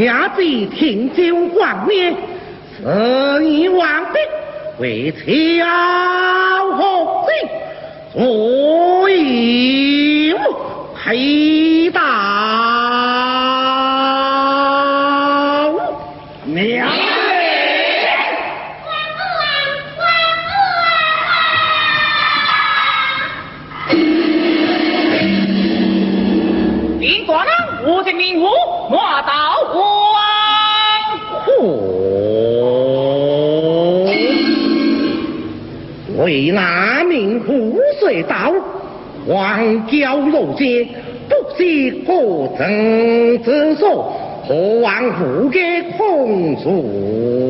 恰比天九王年，是你王的为乔何子左右陪 打。为那名湖水道，王教如今不知何正之所，何望父给控诉。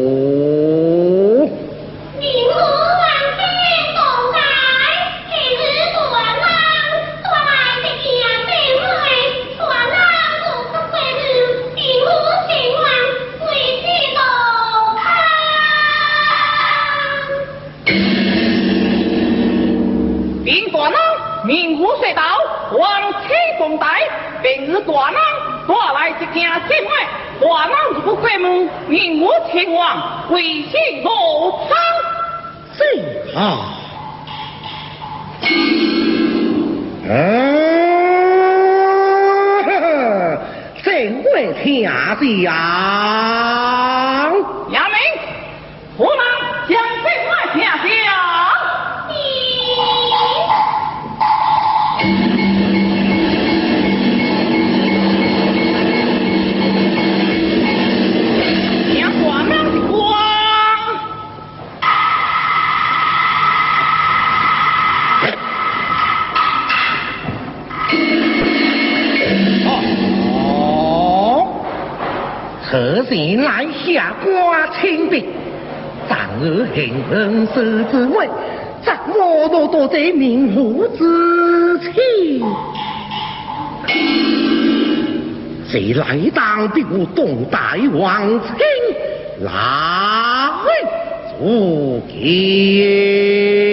大郎带来一件信物，大郎如过门，命我前往，为信何方？是啊，嗯，正为天下。何时来下挂清兵？丈二行恩师之位，怎么都多这名户之气？谁来当兵？东大王亲来助见。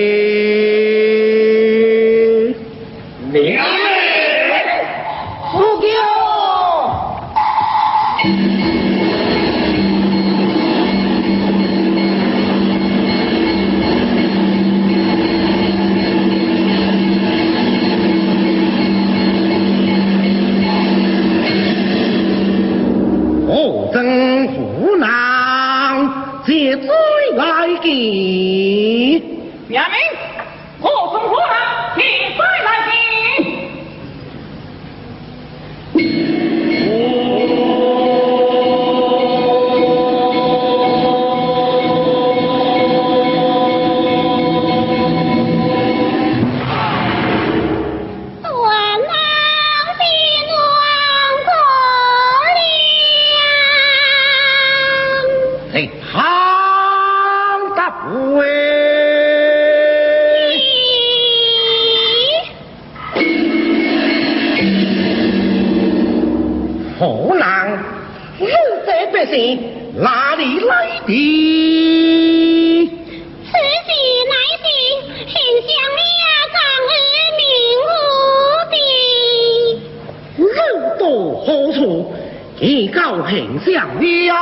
将了，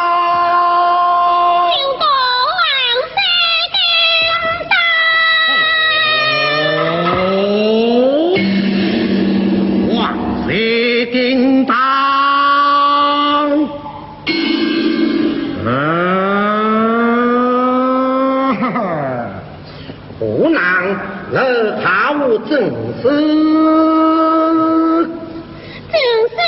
王到万，湖南正是，正是。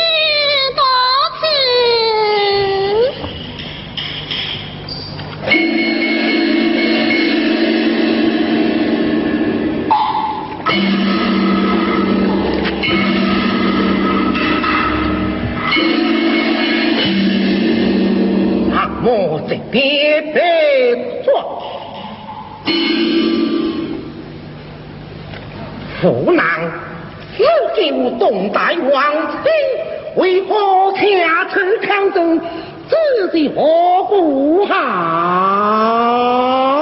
自己何故好？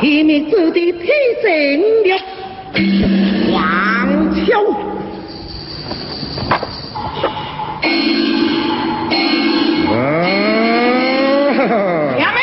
天命之地，披上了黄袍。哈！杨梅。